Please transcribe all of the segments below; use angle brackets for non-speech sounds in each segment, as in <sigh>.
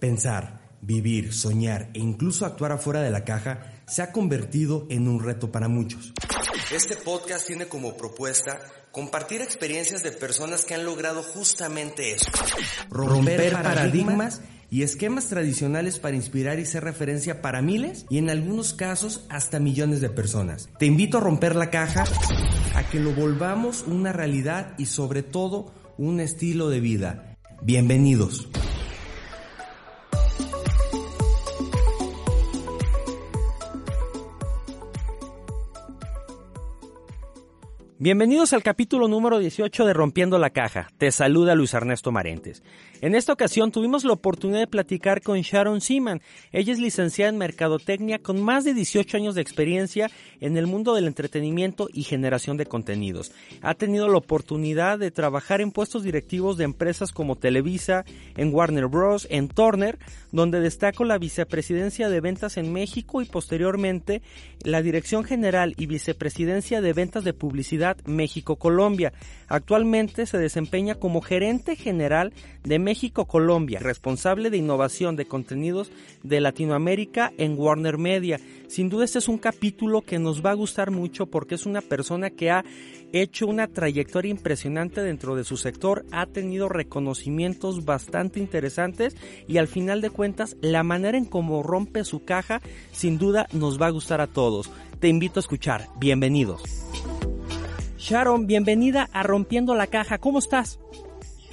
Pensar, vivir, soñar e incluso actuar afuera de la caja se ha convertido en un reto para muchos. Este podcast tiene como propuesta compartir experiencias de personas que han logrado justamente eso. Romper, paradigmas y esquemas tradicionales para inspirar y ser referencia para miles y en algunos casos hasta millones de personas. Te invito a romper la caja, a que lo volvamos una realidad y sobre todo un estilo de vida. Bienvenidos. Bienvenidos al capítulo número 18 de Rompiendo la Caja. Te saluda Luis Ernesto Marentes. En esta ocasión tuvimos la oportunidad de platicar con Sharon Seaman. Ella es licenciada en Mercadotecnia con más de 18 años de experiencia en el mundo del entretenimiento y generación de contenidos. Ha tenido la oportunidad de trabajar en puestos directivos de empresas como Televisa, en Warner Bros., en Turner, donde destacó la vicepresidencia de ventas en México y posteriormente la dirección general y vicepresidencia de ventas de publicidad México-Colombia. Actualmente se desempeña como gerente general de México-Colombia, responsable de innovación de contenidos de Latinoamérica en Warner Media. Sin duda este es un capítulo que nos va a gustar mucho porque es una persona que ha hecho una trayectoria impresionante dentro de su sector, ha tenido reconocimientos bastante interesantes y al final de cuentas la manera en cómo rompe su caja sin duda nos va a gustar a todos. Te invito a escuchar. Bienvenidos. Sharon, bienvenida a Rompiendo la Caja. ¿Cómo estás?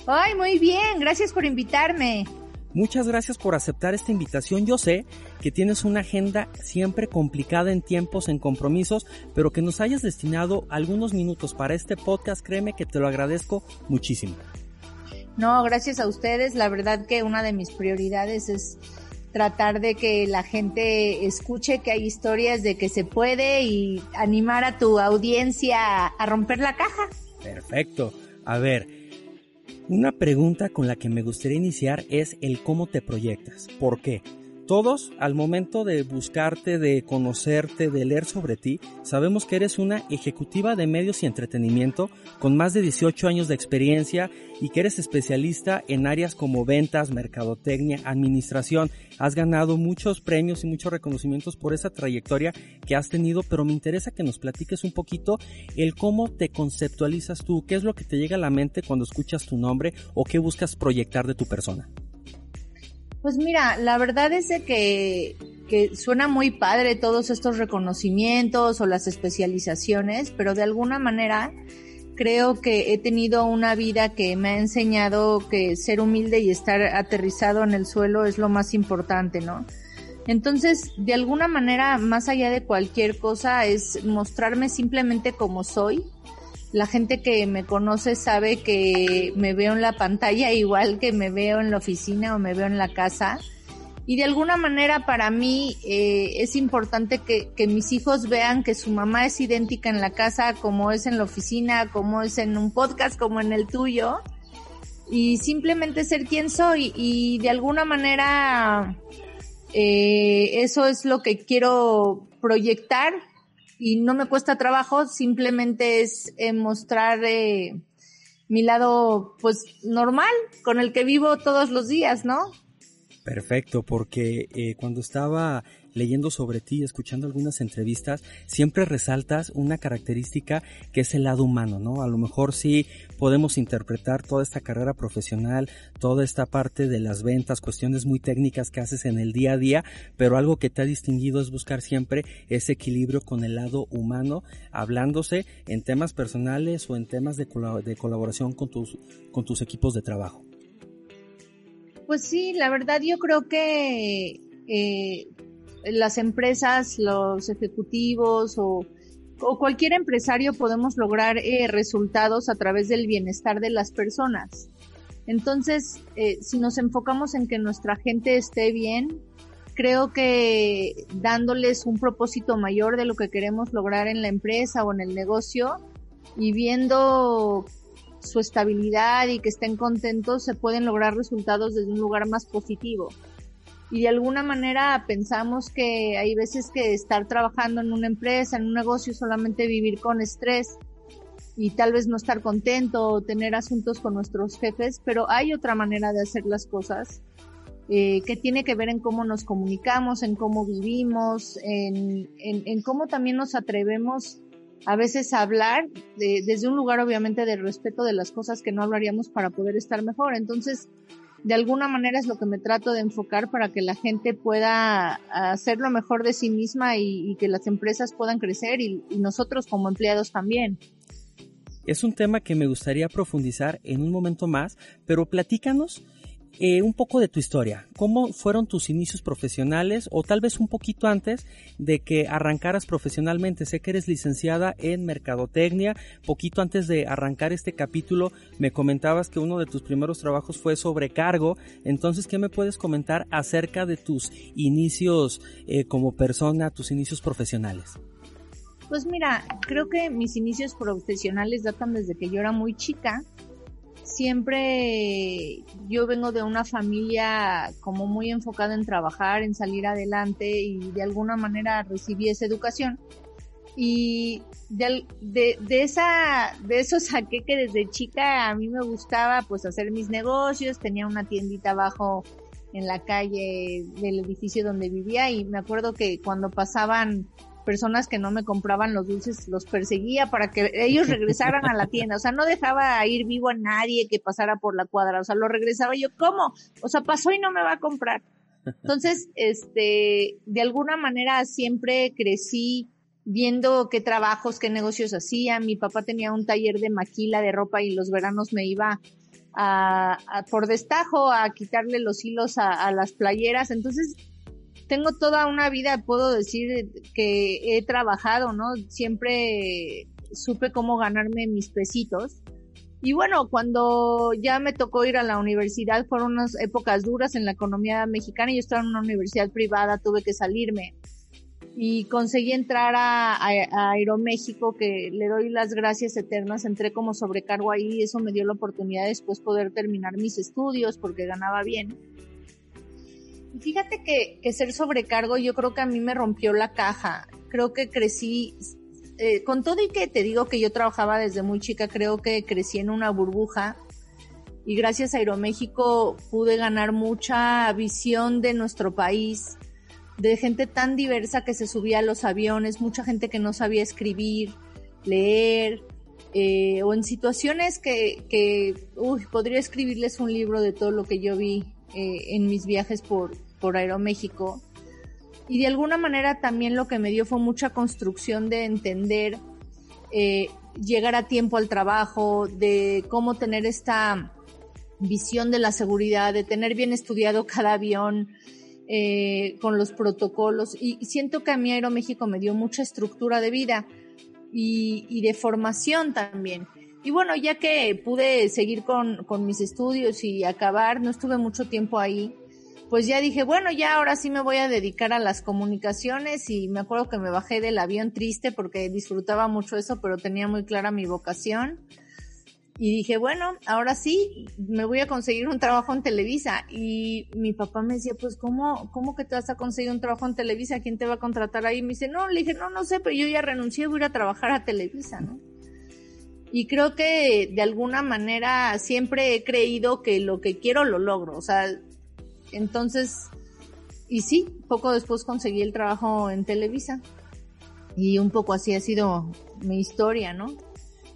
Ay, muy bien. Gracias por invitarme. Muchas gracias por aceptar esta invitación. Yo sé que tienes una agenda siempre complicada en tiempos, en compromisos, pero que nos hayas destinado algunos minutos para este podcast, créeme que te lo agradezco muchísimo. No, gracias a ustedes. La verdad que una de mis prioridades es tratar de que la gente escuche que hay historias de que se puede y animar a tu audiencia a romper la caja. Perfecto. A ver, una pregunta con la que me gustaría iniciar es el cómo te proyectas. ¿Por qué? Todos, al momento de buscarte, de conocerte, de leer sobre ti, sabemos que eres una ejecutiva de medios y entretenimiento con más de 18 años de experiencia y que eres especialista en áreas como ventas, mercadotecnia, administración. Has ganado muchos premios y muchos reconocimientos por esa trayectoria que has tenido, pero me interesa que nos platiques un poquito el cómo te conceptualizas tú, qué es lo que te llega a la mente cuando escuchas tu nombre o qué buscas proyectar de tu persona. Pues mira, la verdad es que, que suena muy padre todos estos reconocimientos o las especializaciones, pero de alguna manera creo que he tenido una vida que me ha enseñado que ser humilde y estar aterrizado en el suelo es lo más importante, ¿no? Entonces, de alguna manera, más allá de cualquier cosa, es mostrarme simplemente como soy, la gente que me conoce sabe que me veo en la pantalla <laughs> igual que me veo en la oficina o me veo en la casa. Y de alguna manera para mí eh, es importante que, que, mis hijos vean que su mamá es idéntica en la casa como es en la oficina, como es en un podcast, como en el tuyo. Y simplemente ser quien soy. Y de alguna manera eh, eso es lo que quiero proyectar y no me cuesta trabajo, simplemente es eh, mostrar eh, mi lado pues normal con el que vivo todos los días, ¿no? Perfecto, porque eh, cuando estaba leyendo sobre ti, escuchando algunas entrevistas, siempre resaltas una característica que es el lado humano, ¿no? A lo mejor sí podemos interpretar toda esta carrera profesional, toda esta parte de las ventas, cuestiones muy técnicas que haces en el día a día, pero algo que te ha distinguido es buscar siempre ese equilibrio con el lado humano, hablándose en temas personales o en temas de, colaboración con tus, con tus equipos de trabajo. Pues sí, la verdad yo creo que eh, las empresas, los ejecutivos o, cualquier empresario podemos lograr eh, resultados a través del bienestar de las personas. Entonces, eh, si nos enfocamos en que nuestra gente esté bien, creo que dándoles un propósito mayor de lo que queremos lograr en la empresa o en el negocio y viendo su estabilidad y que estén contentos, se pueden lograr resultados desde un lugar más positivo y de alguna manera pensamos que hay veces que estar trabajando en una empresa, en un negocio, solamente vivir con estrés. y tal vez no estar contento o tener asuntos con nuestros jefes, pero hay otra manera de hacer las cosas eh, que tiene que ver en cómo nos comunicamos, en cómo vivimos, en, en, cómo también nos atrevemos a veces a hablar desde un lugar obviamente de respeto de las cosas que no hablaríamos para poder estar mejor. Entonces, de alguna manera es lo que me trato de enfocar para que la gente pueda hacer lo mejor de sí misma y, que las empresas puedan crecer y nosotros como empleados también. Es un tema que me gustaría profundizar en un momento más, pero platícanos eh, un poco de tu historia. ¿Cómo fueron tus inicios profesionales o tal vez un poquito antes de que arrancaras profesionalmente? Sé que eres licenciada en Mercadotecnia. Poquito antes de arrancar este capítulo me comentabas que uno de tus primeros trabajos fue sobrecargo. Entonces, ¿qué me puedes comentar acerca de tus inicios eh, como persona, tus inicios profesionales? Pues mira, creo que mis inicios profesionales datan desde que yo era muy chica siempre yo vengo de una familia como muy enfocada en trabajar, en salir adelante y de alguna manera recibí esa educación. Y de, de, esa, de eso saqué que desde chica a mí me gustaba pues hacer mis negocios, tenía una tiendita abajo en la calle del edificio donde vivía y me acuerdo que cuando pasaban personas que no me compraban los dulces los perseguía para que ellos regresaran a la tienda. O sea, no dejaba ir vivo a nadie que pasara por la cuadra. O sea, lo regresaba yo, ¿cómo? O sea, pasó y no me va a comprar. Entonces, este, de alguna manera siempre crecí viendo qué trabajos, qué negocios hacía. Mi papá tenía un taller de maquila de ropa y los veranos me iba a, por destajo a quitarle los hilos a, a las playeras. Entonces, tengo toda una vida, puedo decir que he trabajado, ¿no? Siempre supe cómo ganarme mis pesitos. Y bueno, cuando ya me tocó ir a la universidad, fueron unas épocas duras en la economía mexicana. Yo estaba en una universidad privada, tuve que salirme. Y conseguí entrar a, a, Aeroméxico, que le doy las gracias eternas. Entré como sobrecargo ahí y eso me dio la oportunidad de después poder terminar mis estudios porque ganaba bien. Fíjate que, ser sobrecargo yo creo que a mí me rompió la caja. Creo que crecí, eh, con todo y que te digo que yo trabajaba desde muy chica, creo que crecí en una burbuja y gracias a Aeroméxico pude ganar mucha visión de nuestro país, de gente tan diversa que se subía a los aviones, mucha gente que no sabía escribir, leer, eh, o en situaciones que, que uy, podría escribirles un libro de todo lo que yo vi eh, en mis viajes por, por Aeroméxico. Y de alguna manera también lo que me dio fue mucha construcción de entender eh, llegar a tiempo al trabajo, de cómo tener esta visión de la seguridad, de tener bien estudiado cada avión eh, con los protocolos. Y siento que a mí Aeroméxico me dio mucha estructura de vida y, y de formación también. Y bueno, ya que pude seguir con, con mis estudios y acabar, no estuve mucho tiempo ahí, pues ya dije, bueno, ya ahora sí me voy a dedicar a las comunicaciones y me acuerdo que me bajé del avión triste porque disfrutaba mucho eso, pero tenía muy clara mi vocación. Y dije, bueno, ahora sí, me voy a conseguir un trabajo en Televisa. Y mi papá me decía, pues, ¿cómo, cómo que te vas a conseguir un trabajo en Televisa? ¿Quién te va a contratar ahí? Y me dice, no, le dije, no, no sé, pero yo ya renuncié, voy a ir a trabajar a Televisa, ¿no? Y creo que de alguna manera siempre he creído que lo que quiero lo logro. O sea, entonces, y sí, poco después conseguí el trabajo en Televisa. Y un poco así ha sido mi historia, ¿no?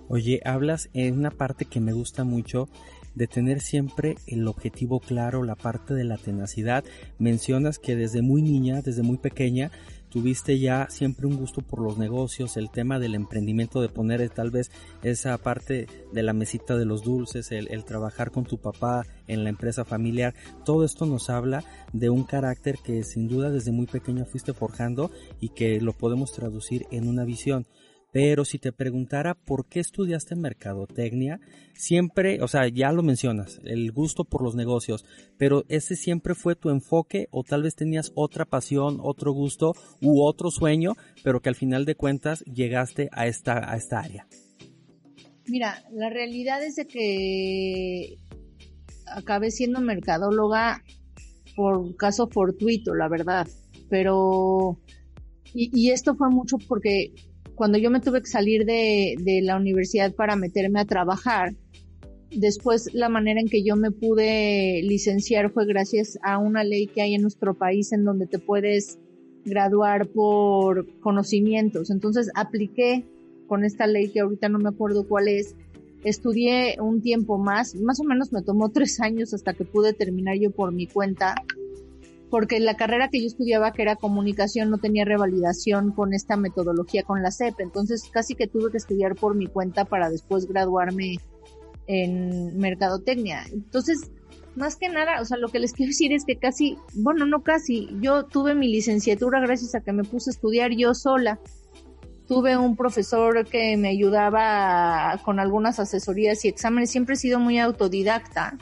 Oye, hablas en una parte que me gusta mucho de tener siempre el objetivo claro, la parte de la tenacidad. Mencionas que desde muy niña, desde muy pequeña, tuviste ya siempre un gusto por los negocios, el tema del emprendimiento, de poner tal vez esa parte de la mesita de los dulces, el, el, trabajar con tu papá en la empresa familiar, todo esto nos habla de un carácter que sin duda desde muy pequeña fuiste forjando y que lo podemos traducir en una visión. Pero si te preguntara por qué estudiaste mercadotecnia, siempre, o sea, ya lo mencionas, el gusto por los negocios, pero ese siempre fue tu enfoque o tal vez tenías otra pasión, otro gusto u otro sueño, pero que al final de cuentas llegaste a esta, a esta área. Mira, la realidad es de que acabé siendo mercadóloga por caso fortuito, la verdad, pero y, y esto fue mucho porque cuando yo me tuve que salir de, de la universidad para meterme a trabajar, después la manera en que yo me pude licenciar fue gracias a una ley que hay en nuestro país en donde te puedes graduar por conocimientos. Entonces apliqué con esta ley que ahorita no me acuerdo cuál es. Estudié un tiempo más, más o menos me tomó tres años hasta que pude terminar yo por mi cuenta, porque la carrera que yo estudiaba, que era comunicación, no tenía revalidación con esta metodología con la CEP, entonces casi que tuve que estudiar por mi cuenta para después graduarme en mercadotecnia. Entonces, más que nada, o sea, lo que les quiero decir es que casi, bueno, no casi, yo tuve mi licenciatura gracias a que me puse a estudiar yo sola. Tuve un profesor que me ayudaba con algunas asesorías y exámenes, siempre he sido muy autodidacta,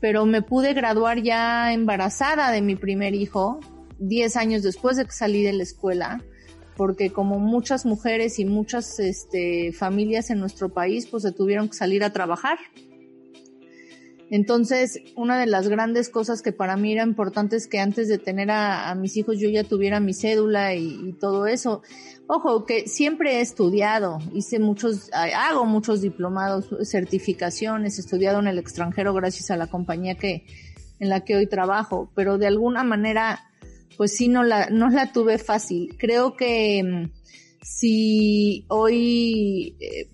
pero me pude graduar ya embarazada de mi primer hijo, 10 años después de que salí de la escuela porque como muchas mujeres y muchas este, familias en nuestro país, pues se tuvieron que salir a trabajar. Entonces, una de las grandes cosas que para mí era importante es que antes de tener a, mis hijos yo ya tuviera mi cédula y, todo eso. Ojo, que siempre he estudiado, hice muchos, hago muchos diplomados, certificaciones, he estudiado en el extranjero gracias a la compañía que, en la que hoy trabajo, pero de alguna manera pues sí no la, no la tuve fácil. Creo que mm, si hoy eh,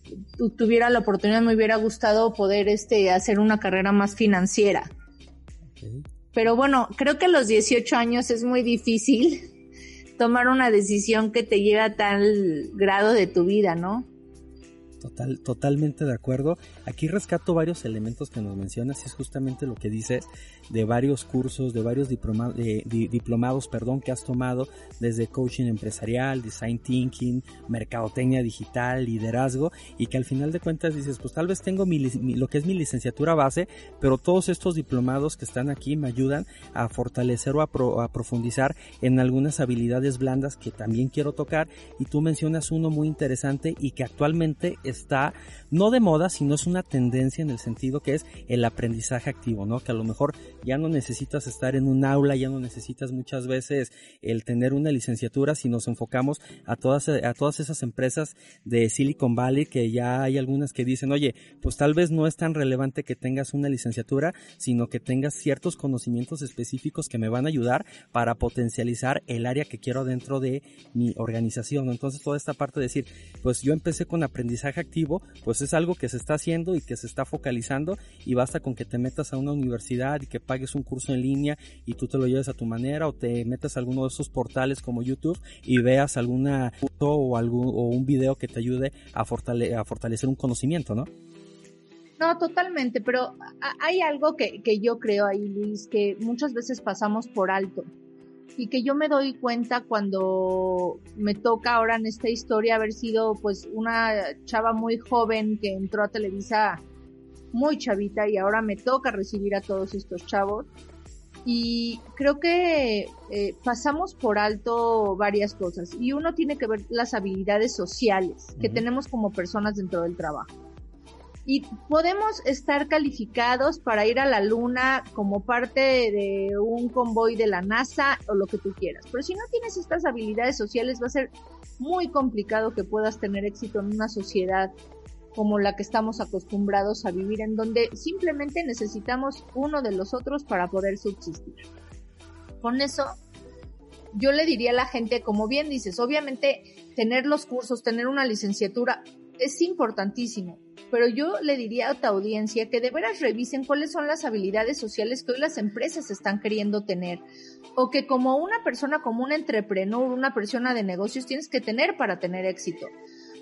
tuviera la oportunidad me hubiera gustado poder este hacer una carrera más financiera. Pero bueno, creo que a los 18 años es muy difícil <laughs> tomar una decisión que te lleve a tal grado de tu vida, ¿no? Total, totalmente de acuerdo. Aquí rescato varios elementos que nos mencionas y es justamente lo que dices de varios cursos, de varios diplomados perdón, que has tomado desde coaching empresarial, design thinking, mercadotecnia digital, liderazgo y que al final de cuentas dices, pues tal vez tengo mi, lo que es mi licenciatura base, pero todos estos diplomados que están aquí me ayudan a fortalecer o a, a profundizar en algunas habilidades blandas que también quiero tocar y tú mencionas uno muy interesante y que actualmente está no de moda, sino es una tendencia en el sentido que es el aprendizaje activo, ¿no? Que a lo mejor ya no necesitas estar en un aula, ya no necesitas muchas veces el tener una licenciatura si nos enfocamos a todas, a todas esas empresas de Silicon Valley que ya hay algunas que dicen, oye, pues tal vez no es tan relevante que tengas una licenciatura, sino que tengas ciertos conocimientos específicos que me van a ayudar para potencializar el área que quiero dentro de mi organización. Entonces toda esta parte de decir, pues yo empecé con aprendizaje pues es algo que se está haciendo y que se está focalizando y basta con que te metas a una universidad y que pagues un curso en línea y tú te lo lleves a tu manera o te metas a alguno de esos portales como YouTube y veas alguna o, algún, o un video que te ayude a, a fortalecer un conocimiento, ¿no? No, totalmente, pero hay algo que, que yo creo ahí, Luis, que muchas veces pasamos por alto y que yo me doy cuenta cuando me toca ahora en esta historia haber sido pues una chava muy joven que entró a Televisa muy chavita y ahora me toca recibir a todos estos chavos. Y creo que eh, pasamos por alto varias cosas y uno tiene que ver las habilidades sociales que tenemos como personas dentro del trabajo y podemos estar calificados para ir a la luna como parte de un convoy de la NASA o lo que tú quieras. Pero si no tienes estas habilidades sociales va a ser muy complicado que puedas tener éxito en una sociedad como la que estamos acostumbrados a vivir, en donde simplemente necesitamos uno de los otros para poder subsistir. Con eso, yo le diría a la gente, como bien dices, obviamente tener los cursos, tener una licenciatura es importantísimo, pero yo le diría a tu audiencia que de veras revisen cuáles son las habilidades sociales que hoy las empresas están queriendo tener o que como una persona, como un entrepreneur, una persona de negocios tienes que tener para tener éxito.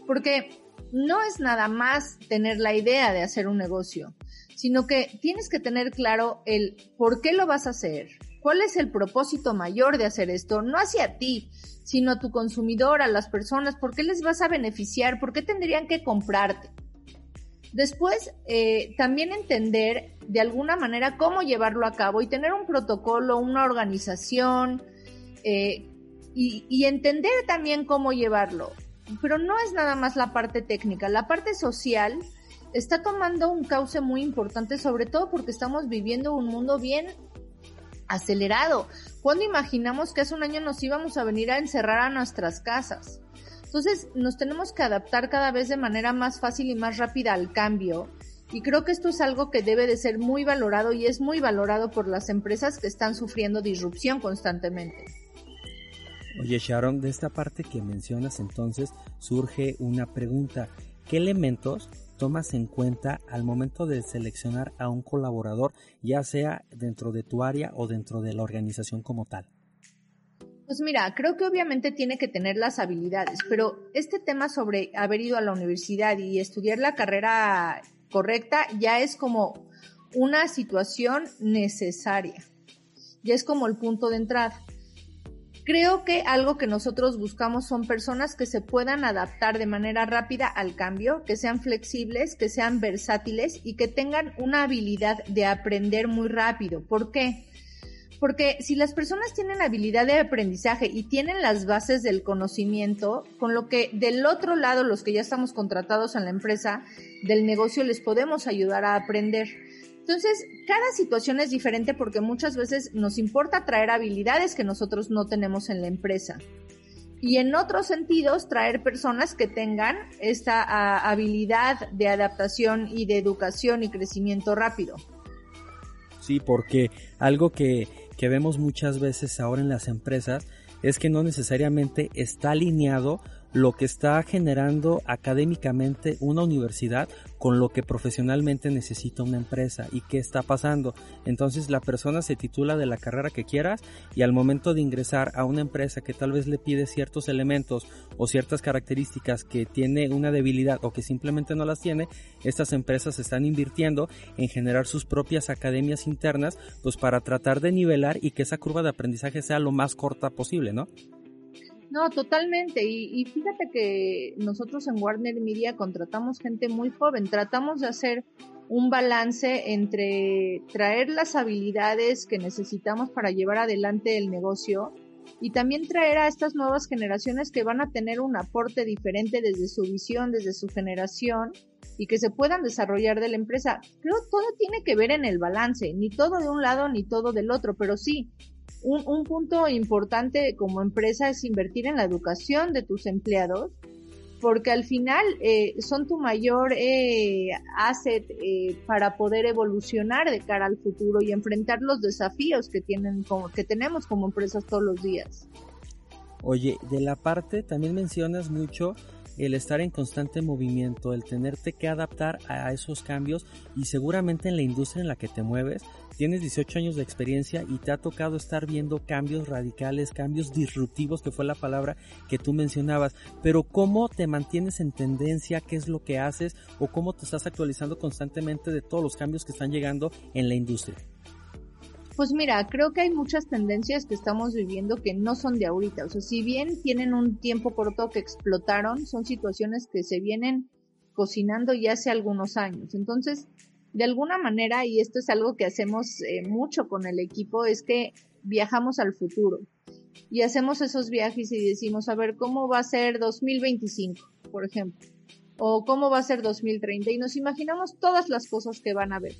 Porque no es nada más tener la idea de hacer un negocio, sino que tienes que tener claro el por qué lo vas a hacer, cuál es el propósito mayor de hacer esto, no hacia ti, sino a tu consumidor, a las personas, por qué les vas a beneficiar, por qué tendrían que comprarte. Después, eh, también entender de alguna manera cómo llevarlo a cabo y tener un protocolo, una organización eh, y, y entender también cómo llevarlo. Pero no es nada más la parte técnica, la parte social está tomando un cauce muy importante, sobre todo porque estamos viviendo un mundo bien acelerado. ¿Cuándo imaginamos que hace un año nos íbamos a venir a encerrar a nuestras casas? Entonces nos tenemos que adaptar cada vez de manera más fácil y más rápida al cambio. Y creo que esto es algo que debe de ser muy valorado y es muy valorado por las empresas que están sufriendo disrupción constantemente. Oye Sharon, de esta parte que mencionas entonces surge una pregunta. ¿Qué elementos tomas en cuenta al momento de seleccionar a un colaborador, ya sea dentro de tu área o dentro de la organización como tal? Pues mira, creo que obviamente tiene que tener las habilidades, pero este tema sobre haber ido a la universidad y estudiar la carrera correcta ya es como una situación necesaria, ya es como el punto de entrada. Creo que algo que nosotros buscamos son personas que se puedan adaptar de manera rápida al cambio, que sean flexibles, que sean versátiles y que tengan una habilidad de aprender muy rápido. ¿Por qué? Porque si las personas tienen habilidad de aprendizaje y tienen las bases del conocimiento, con lo que del otro lado, los que ya estamos contratados en la empresa, del negocio, les podemos ayudar a aprender. Entonces, cada situación es diferente porque muchas veces nos importa traer habilidades que nosotros no tenemos en la empresa. Y en otros sentidos, traer personas que tengan esta ah, habilidad de adaptación y de educación y crecimiento rápido. Sí, porque algo que que vemos muchas veces ahora en las empresas es que no necesariamente está alineado lo que está generando académicamente una universidad con lo que profesionalmente necesita una empresa y qué está pasando. Entonces la persona se titula de la carrera que quieras y al momento de ingresar a una empresa que tal vez le pide ciertos elementos o ciertas características que tiene una debilidad o que simplemente no las tiene, estas empresas están invirtiendo en generar sus propias academias internas pues para tratar de nivelar y que esa curva de aprendizaje sea lo más corta posible, ¿no? No, totalmente. Y, fíjate que nosotros en Warner Media contratamos gente muy joven. Tratamos de hacer un balance entre traer las habilidades que necesitamos para llevar adelante el negocio y también traer a estas nuevas generaciones que van a tener un aporte diferente desde su visión, desde su generación y que se puedan desarrollar de la empresa. Creo que todo tiene que ver en el balance, ni todo de un lado ni todo del otro, pero sí, un, punto importante como empresa es invertir en la educación de tus empleados, porque al final eh, son tu mayor eh, asset eh, para poder evolucionar de cara al futuro y enfrentar los desafíos que tienen como, que tenemos como empresas todos los días. Oye, de la parte también mencionas mucho el estar en constante movimiento, el tenerte que adaptar a esos cambios y seguramente en la industria en la que te mueves tienes 18 años de experiencia y te ha tocado estar viendo cambios radicales, cambios disruptivos, que fue la palabra que tú mencionabas, pero ¿cómo te mantienes en tendencia? ¿Qué es lo que haces? ¿O cómo te estás actualizando constantemente de todos los cambios que están llegando en la industria? Pues mira, creo que hay muchas tendencias que estamos viviendo que no son de ahorita. O sea, si bien tienen un tiempo corto que explotaron, son situaciones que se vienen cocinando ya hace algunos años. Entonces, de alguna manera, y esto es algo que hacemos eh, mucho con el equipo, es que viajamos al futuro y hacemos esos viajes y decimos, a ver, ¿cómo va a ser 2025, por ejemplo? O cómo va a ser 2030 y nos imaginamos todas las cosas que van a haber.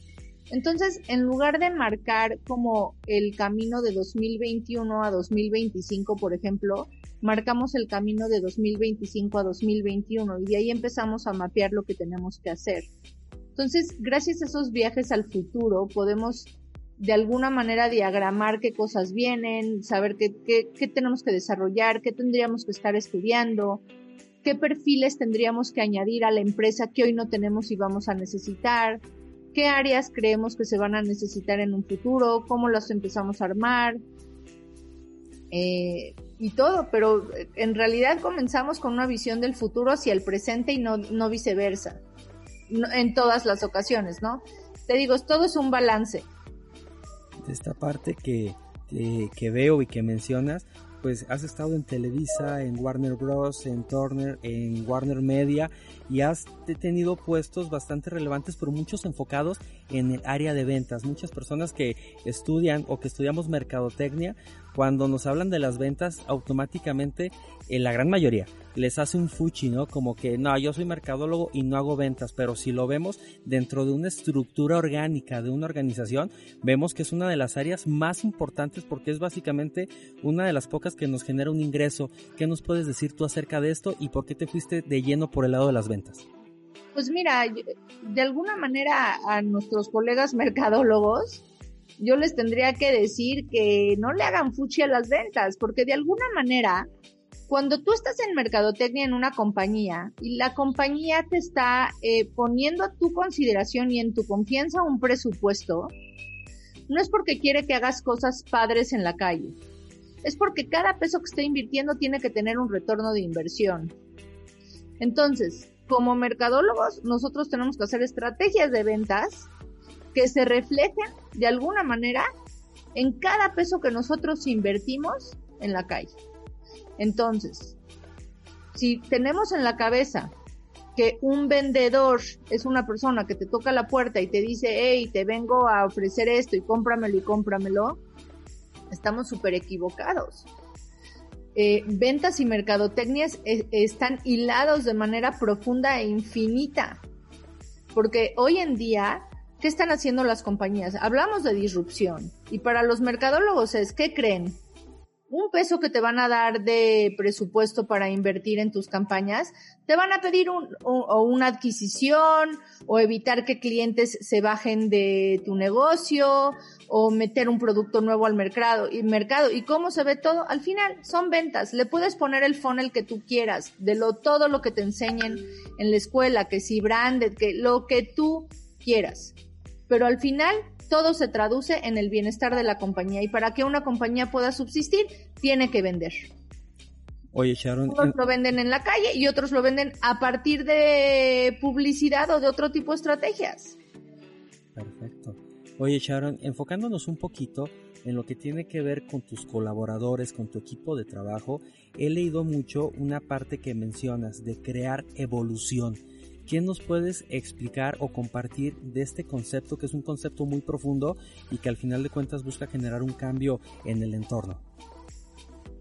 Entonces, en lugar de marcar como el camino de 2021 a 2025, por ejemplo, marcamos el camino de 2025 a 2021 y de ahí empezamos a mapear lo que tenemos que hacer. Entonces, gracias a esos viajes al futuro, podemos de alguna manera diagramar qué cosas vienen, saber qué, tenemos que desarrollar, qué tendríamos que estar estudiando, qué perfiles tendríamos que añadir a la empresa que hoy no tenemos y vamos a necesitar, qué áreas creemos que se van a necesitar en un futuro, cómo las empezamos a armar eh, y todo, pero en realidad comenzamos con una visión del futuro hacia el presente y no, viceversa en todas las ocasiones, ¿no? Te digo, todo es un balance. De esta parte que, veo y que mencionas, pues has estado en Televisa, en Warner Bros., en Turner, en Warner Media y has tenido puestos bastante relevantes, pero muchos enfocados en el área de ventas. Muchas personas que estudian o que estudiamos mercadotecnia, cuando nos hablan de las ventas, automáticamente, en la gran mayoría, les hace un fuchi, ¿no? Como que, no, yo soy mercadólogo y no hago ventas, pero si lo vemos dentro de una estructura orgánica de una organización, vemos que es una de las áreas más importantes porque es básicamente una de las pocas que nos genera un ingreso. ¿Qué nos puedes decir tú acerca de esto y por qué te fuiste de lleno por el lado de las ventas? Pues mira, de alguna manera a nuestros colegas <laughs> mercadólogos, yo les tendría que decir que no le hagan fuchi a las ventas, porque de alguna manera, cuando tú estás en mercadotecnia en una compañía y la compañía te está eh, poniendo a tu consideración y en tu confianza un presupuesto, no es porque quiere que hagas cosas padres en la calle, es porque cada peso que esté invirtiendo tiene que tener un retorno de inversión. Entonces, como mercadólogos, nosotros tenemos que hacer estrategias de ventas que se reflejen de alguna manera en cada peso que nosotros invertimos en la calle. Entonces, si tenemos en la cabeza que un vendedor es una persona que te toca la puerta y te dice, hey, te vengo a ofrecer esto y cómpramelo y cómpramelo, estamos súper equivocados. Eh, ventas y mercadotecnias están hilados de manera profunda e infinita. Porque hoy en día, ¿qué están haciendo las compañías? Hablamos de disrupción. Y para los mercadólogos es, ¿qué creen? Un peso que te van a dar de presupuesto para invertir en tus campañas, te van a pedir un, o una adquisición o evitar que clientes se bajen de tu negocio o meter un producto nuevo al mercado y mercado. Y cómo se ve todo al final son ventas. Le puedes poner el funnel que tú quieras de lo todo lo que te enseñen en la escuela que si branded que lo que tú quieras. Pero al final todo se traduce en el bienestar de la compañía y para que una compañía pueda subsistir tiene que vender. Oye, Sharon. Unos lo venden en la calle y otros lo venden a partir de publicidad o de otro tipo de estrategias. Perfecto. Oye, Sharon, enfocándonos un poquito en lo que tiene que ver con tus colaboradores, con tu equipo de trabajo, he leído mucho una parte que mencionas de crear evolución. ¿Qué nos puedes explicar o compartir de este concepto que es un concepto muy profundo y que al final de cuentas busca generar un cambio en el entorno?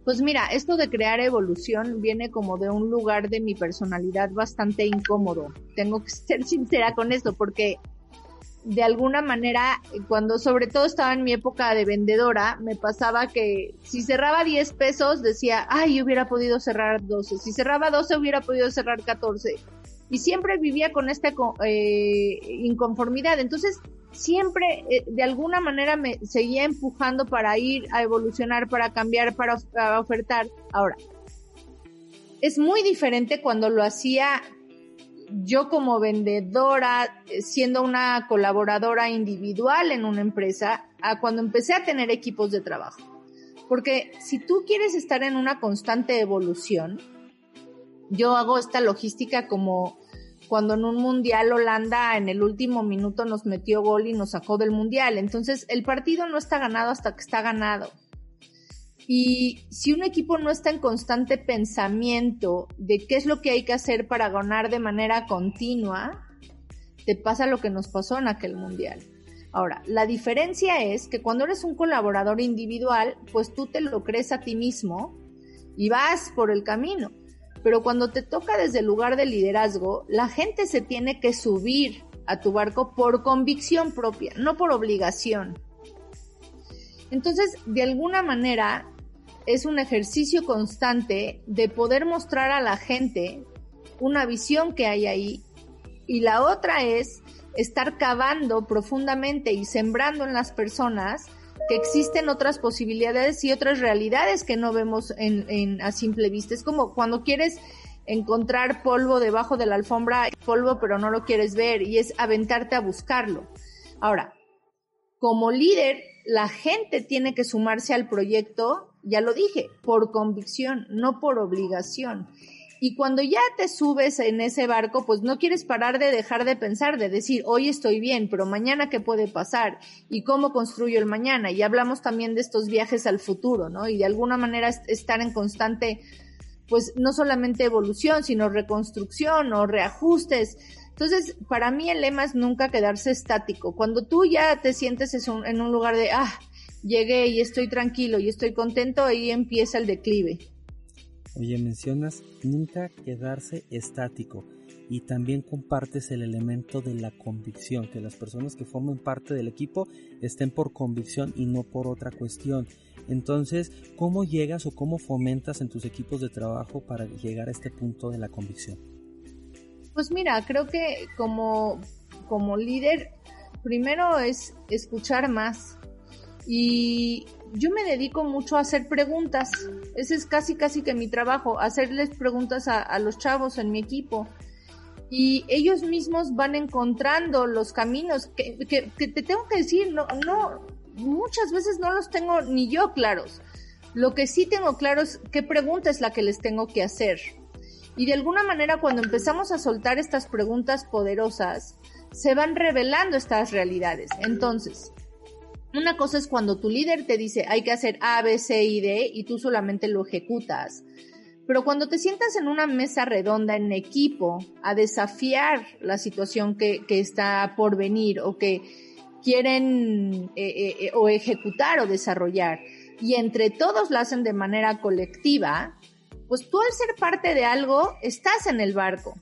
Pues mira, esto de crear evolución viene como de un lugar de mi personalidad bastante incómodo. Tengo que <laughs> ser sincera con esto porque de alguna manera, cuando sobre todo estaba en mi época de vendedora, me pasaba que si cerraba 10 pesos decía, ay, hubiera podido cerrar 12. Si cerraba 12 hubiera podido cerrar 14 y siempre vivía con esta eh, inconformidad. Entonces, siempre eh, de alguna manera me seguía empujando para ir a evolucionar, para cambiar, para ofertar. Ahora, es muy diferente cuando lo hacía yo como vendedora, eh, siendo una colaboradora individual en una empresa, a cuando empecé a tener equipos de trabajo. Porque si tú quieres estar en una constante evolución, yo hago esta logística como cuando en un mundial Holanda en el último minuto nos metió gol y nos sacó del mundial. Entonces el partido no está ganado hasta que está ganado. Y si un equipo no está en constante pensamiento de qué es lo que hay que hacer para ganar de manera continua, te pasa lo que nos pasó en aquel mundial. Ahora, la diferencia es que cuando eres un colaborador individual, pues tú te lo crees a ti mismo y vas por el camino pero cuando te toca desde el lugar de liderazgo, la gente se tiene que subir a tu barco por convicción propia, no por obligación. Entonces, de alguna manera, es un ejercicio constante de poder mostrar a la gente una visión que hay ahí y la otra es estar cavando profundamente y sembrando en las personas que existen otras posibilidades y otras realidades que no vemos en, a simple vista. Es como cuando quieres encontrar polvo debajo de la alfombra, polvo pero no lo quieres ver y es aventarte a buscarlo. Ahora, como líder, la gente tiene que sumarse al proyecto, ya lo dije, por convicción, no por obligación. Y cuando ya te subes en ese barco, pues no quieres parar de dejar de pensar, de decir, hoy estoy bien, pero mañana qué puede pasar y cómo construyo el mañana. Y hablamos también de estos viajes al futuro, ¿no? Y de alguna manera estar en constante, pues no solamente evolución, sino reconstrucción o reajustes. Entonces, para mí el lema es nunca quedarse estático. Cuando tú ya te sientes en un lugar de, ah, llegué y estoy tranquilo y estoy contento, ahí empieza el declive. Oye, mencionas nunca quedarse estático y también compartes el elemento de la convicción, que las personas que formen parte del equipo estén por convicción y no por otra cuestión. Entonces, ¿cómo llegas o cómo fomentas en tus equipos de trabajo para llegar a este punto de la convicción? Pues mira, creo que como, como líder, primero es escuchar más, y yo me dedico mucho a hacer preguntas. Ese es casi, casi que mi trabajo, hacerles preguntas a, los chavos en mi equipo. Y ellos mismos van encontrando los caminos que, que, te tengo que decir, no, no, muchas veces no los tengo ni yo claros. Lo que sí tengo claro es qué pregunta es la que les tengo que hacer. Y de alguna manera cuando empezamos a soltar estas preguntas poderosas, se van revelando estas realidades. Entonces, una cosa es cuando tu líder te dice hay que hacer A, B, C y D y tú solamente lo ejecutas. Pero cuando te sientas en una mesa redonda en equipo a desafiar la situación que, está por venir o que quieren eh, eh, eh, o ejecutar o desarrollar y entre todos lo hacen de manera colectiva, pues tú al ser parte de algo estás en el barco.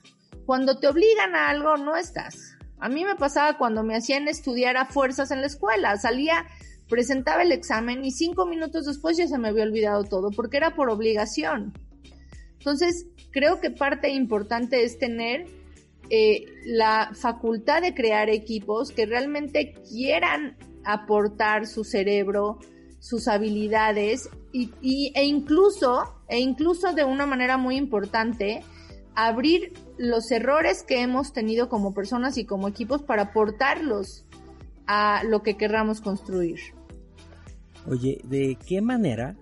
Cuando te obligan a algo no estás. A mí me pasaba cuando me hacían estudiar a fuerzas en la escuela. Salía, presentaba el examen y cinco minutos después ya se me había olvidado todo porque era por obligación. Entonces, creo que parte importante es tener eh, la facultad de crear equipos que realmente quieran aportar su cerebro, sus habilidades y, e incluso, e incluso de una manera muy importante, abrir los errores que hemos tenido como personas y como equipos para aportarlos a lo que querramos construir. Oye, ¿de qué manera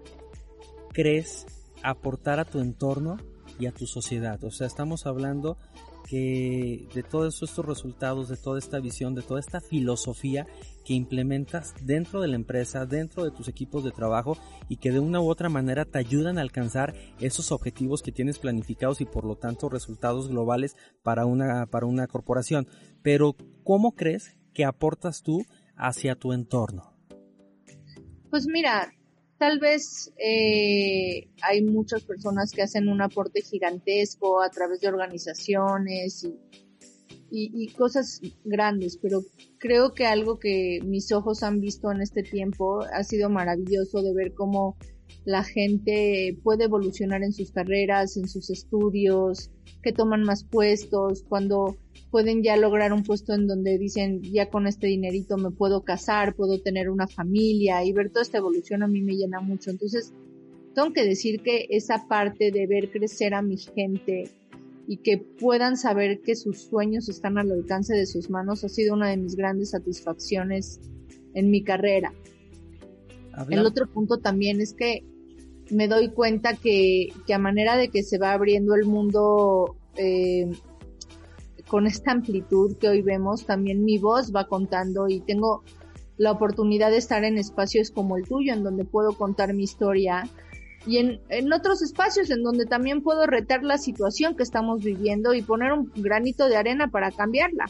crees aportar a tu entorno y a tu sociedad? O sea, estamos hablando que de todos estos resultados, de toda esta visión, de toda esta filosofía que implementas dentro de la empresa, dentro de tus equipos de trabajo y que de una u otra manera te ayudan a alcanzar esos objetivos que tienes planificados y por lo tanto resultados globales para una, para una corporación. Pero, ¿cómo crees que aportas tú hacia tu entorno? Pues mira, tal vez eh, hay muchas personas que hacen un aporte gigantesco a través de organizaciones y, y, cosas grandes, pero creo que algo que mis ojos han visto en este tiempo ha sido maravilloso de ver cómo la gente puede evolucionar en sus carreras, en sus estudios, que toman más puestos, cuando pueden ya lograr un puesto en donde dicen, ya con este dinerito me puedo casar, puedo tener una familia y ver toda esta evolución a mí me llena mucho. Entonces, tengo que decir que esa parte de ver crecer a mi gente y que puedan saber que sus sueños están al alcance de sus manos ha sido una de mis grandes satisfacciones en mi carrera. El otro punto también es que me doy cuenta que, que a manera de que se va abriendo el mundo eh, con esta amplitud que hoy vemos, también mi voz va contando y tengo la oportunidad de estar en espacios como el tuyo, en donde puedo contar mi historia y en, en, otros espacios en donde también puedo retar la situación que estamos viviendo y poner un granito de arena para cambiarla.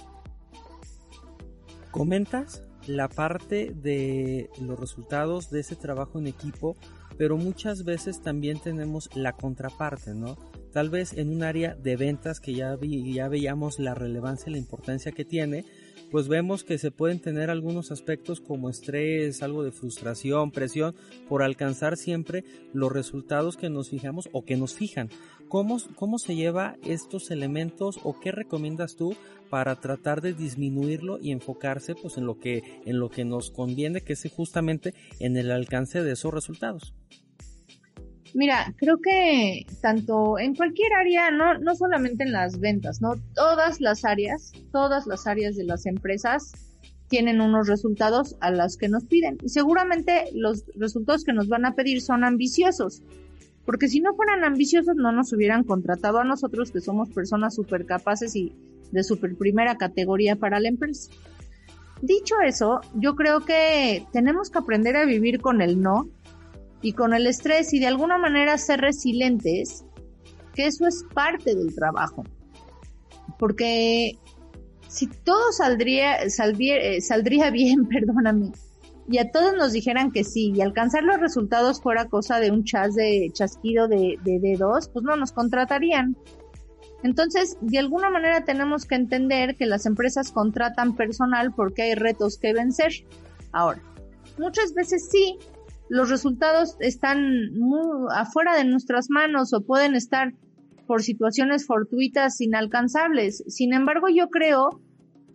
Comentas la parte de los resultados de ese trabajo en equipo, pero muchas veces también tenemos la contraparte, ¿no? Tal vez en un área de ventas que ya, ya veíamos la relevancia y la importancia que tiene, pues vemos que se pueden tener algunos aspectos como estrés, algo de frustración, presión, por alcanzar siempre los resultados que nos fijamos o que nos fijan. ¿Cómo, cómo se lleva estos elementos o qué recomiendas tú para tratar de disminuirlo y enfocarse pues en lo que, en lo que nos conviene, que es justamente en el alcance de esos resultados? Mira, creo que tanto en cualquier área, no, no solamente en las ventas, ¿no? Todas las áreas, todas las áreas de las empresas tienen unos resultados a los que nos piden. Y seguramente los resultados que nos van a pedir son ambiciosos. Porque si no fueran ambiciosos no nos hubieran contratado a nosotros que somos personas súper capaces y de súper primera categoría para la empresa. Dicho eso, yo creo que tenemos que aprender a vivir con el no y con el estrés y de alguna manera ser resilientes, que eso es parte del trabajo. Porque si todo saldría, saldría, eh, saldría <laughs> bien, perdóname, y a todos nos dijeran que sí, y alcanzar los resultados fuera cosa de un chas de chasquido de, de dedos, pues no nos contratarían. Entonces, de alguna manera tenemos que entender que las empresas contratan personal porque hay retos que vencer. Ahora, muchas veces sí, los resultados están muy afuera de nuestras manos o pueden estar por situaciones fortuitas inalcanzables. Sin embargo, yo creo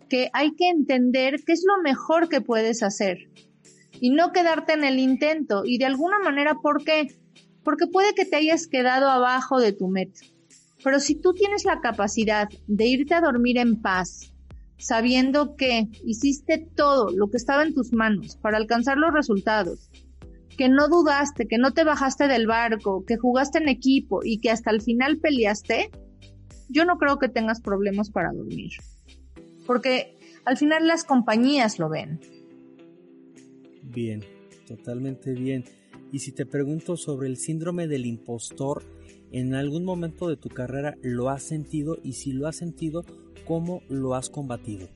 que hay que entender qué es lo mejor que puedes hacer y no quedarte en el intento. Y de alguna manera, ¿por qué? Porque puede que te hayas quedado abajo de tu meta. Pero si tú tienes la capacidad de irte a dormir en paz, sabiendo que hiciste todo lo que estaba en tus manos para alcanzar los resultados, que no dudaste, que no te bajaste del barco, que jugaste en equipo y que hasta el final peleaste, yo no creo que tengas problemas para dormir. Porque al final las compañías lo ven. Bien, totalmente bien. Y si te pregunto sobre el síndrome del impostor, ¿en algún momento de tu carrera lo has sentido? Y si lo has sentido, ¿cómo lo has combatido?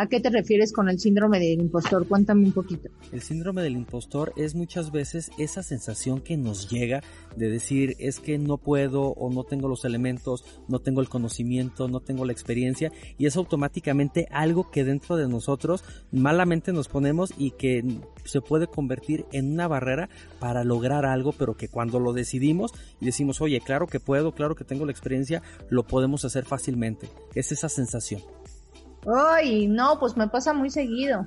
¿A qué te refieres con el síndrome del impostor? Cuéntame un poquito. El síndrome del impostor es muchas veces esa sensación que nos llega de decir es que no puedo o no tengo los elementos, no tengo el conocimiento, no tengo la experiencia y es automáticamente algo que dentro de nosotros malamente nos ponemos y que se puede convertir en una barrera para lograr algo, pero que cuando lo decidimos y decimos, oye, claro que puedo, claro que tengo la experiencia, lo podemos hacer fácilmente. Es esa sensación. Ay, no, pues me pasa muy seguido.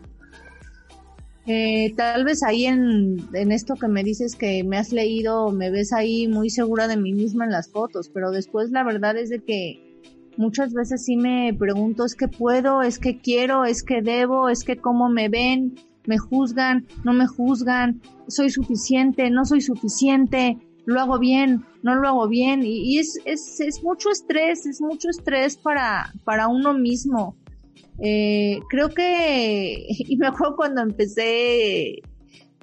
Eh, tal vez ahí en, en esto que me dices que me has leído, me ves ahí muy segura de mí misma en las fotos, pero después la verdad es de que muchas veces sí me pregunto, es que puedo, es que quiero, es que debo, es que cómo me ven, me juzgan, no me juzgan, soy suficiente, no soy suficiente, lo hago bien, no lo hago bien, y, y es, es, es mucho estrés, es mucho estrés para, para uno mismo. Eh, creo que, <laughs> y me acuerdo cuando empecé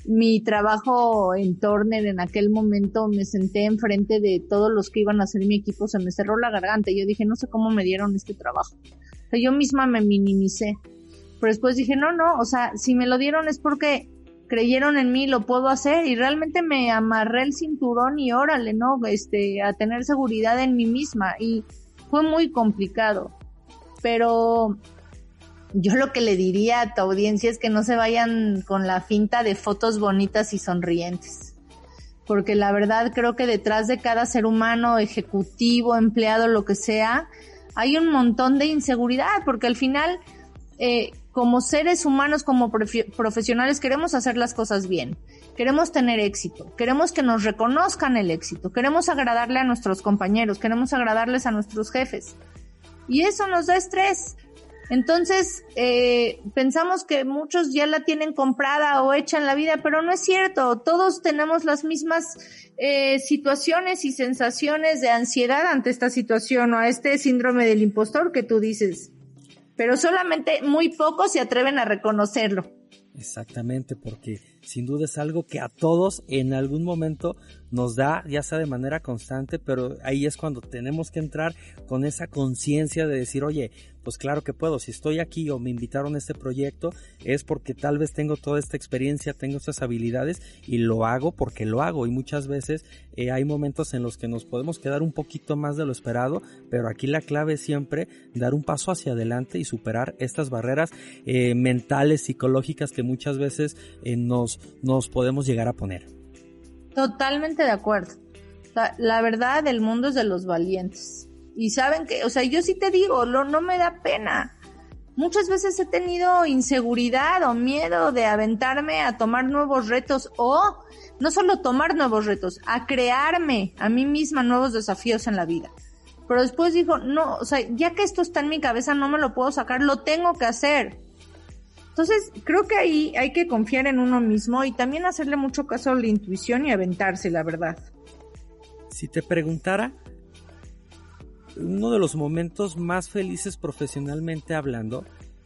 mi trabajo en Turner en aquel momento, me senté enfrente de todos los que iban a hacer mi equipo, se me cerró la garganta yo dije, no sé cómo me dieron este trabajo. O sea, yo misma me minimicé. Pero después dije, no, no, o sea, si me lo dieron es porque creyeron en mí, lo puedo hacer y realmente me amarré el cinturón y órale, ¿no? Este, a tener seguridad en mí misma y fue muy complicado. Pero yo lo que le diría a tu audiencia es que no se vayan con la finta de fotos bonitas y sonrientes. Porque la verdad creo que detrás de cada ser humano, ejecutivo, empleado, lo que sea, hay un montón de inseguridad, porque al final, eh, como seres humanos, como profesionales, queremos hacer las cosas bien, queremos tener éxito, queremos que nos reconozcan el éxito, queremos agradarle a nuestros compañeros, queremos agradarles a nuestros jefes. Y eso nos da estrés. Entonces, eh, pensamos que muchos ya la tienen comprada o hecha en la vida, pero no es cierto. Todos tenemos las mismas eh, situaciones y sensaciones de ansiedad ante esta situación o a este síndrome del impostor que tú dices. Pero solamente muy pocos se atreven a reconocerlo. Exactamente, porque sin duda es algo que a todos en algún momento nos da, ya sea de manera constante, pero ahí es cuando tenemos que entrar con esa conciencia de decir, oye, pues claro que puedo. Si estoy aquí o me invitaron a este proyecto es porque tal vez tengo toda esta experiencia, tengo estas habilidades y lo hago porque lo hago. Y muchas veces eh, hay momentos en los que nos podemos quedar un poquito más de lo esperado, pero aquí la clave es siempre dar un paso hacia adelante y superar estas barreras eh, mentales, psicológicas que muchas veces eh, nos, nos podemos llegar a poner. Totalmente de acuerdo. la verdad, el mundo es de los valientes. Y saben que, o sea, yo sí te digo, lo, no me da pena. Muchas veces he tenido inseguridad o miedo de aventarme a tomar nuevos retos o no solo tomar nuevos retos, a crearme a mí misma nuevos desafíos en la vida. Pero después digo, no, o sea, ya que esto está en mi cabeza, no me lo puedo sacar, lo tengo que hacer. Entonces, creo que ahí hay que confiar en uno mismo y también hacerle mucho caso a la intuición y aventarse, la verdad. Si te preguntara uno de los momentos más felices profesionalmente hablando,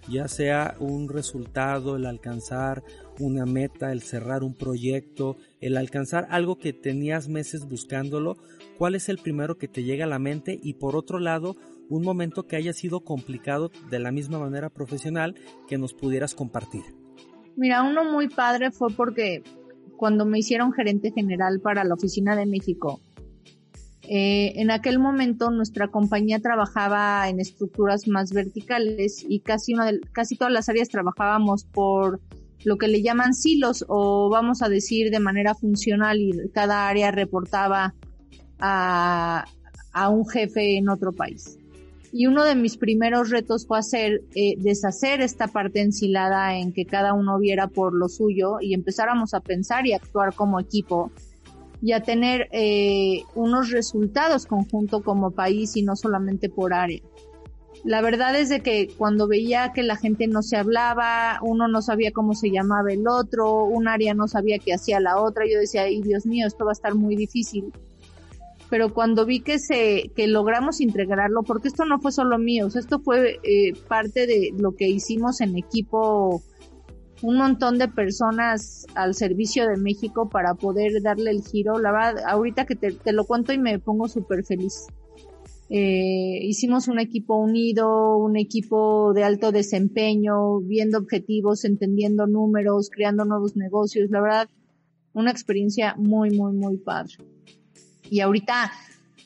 ya sea un resultado, el alcanzar una meta, el cerrar un proyecto, el alcanzar algo que tenías meses buscándolo, ¿cuál es el primero que te llega a la mente? Y por otro lado, un momento que haya sido complicado de la misma manera profesional que nos pudieras compartir. Mira, uno muy padre fue porque cuando me hicieron gerente general para la oficina de México, eh, en aquel momento nuestra compañía trabajaba en estructuras más verticales y casi, una de, casi todas las áreas trabajábamos por lo que le llaman silos o vamos a decir de manera funcional y cada área reportaba a, a un jefe en otro país. Y uno de mis primeros retos fue hacer, eh, deshacer esta parte ensilada en que cada uno viera por lo suyo y empezáramos a pensar y actuar como equipo y a tener eh, unos resultados conjunto como país y no solamente por área. La verdad es de que cuando veía que la gente no se hablaba, uno no sabía cómo se llamaba el otro, un área no sabía qué hacía la otra, yo decía, ay Dios mío, esto va a estar muy difícil pero cuando vi que se que logramos integrarlo, porque esto no fue solo mío, esto fue eh, parte de lo que hicimos en equipo, un montón de personas al servicio de México para poder darle el giro. La verdad, ahorita que te, te lo cuento y me pongo súper feliz. Eh, hicimos un equipo unido, un equipo de alto desempeño, viendo objetivos, entendiendo números, creando nuevos negocios. La verdad, una experiencia muy, muy, muy padre. Y ahorita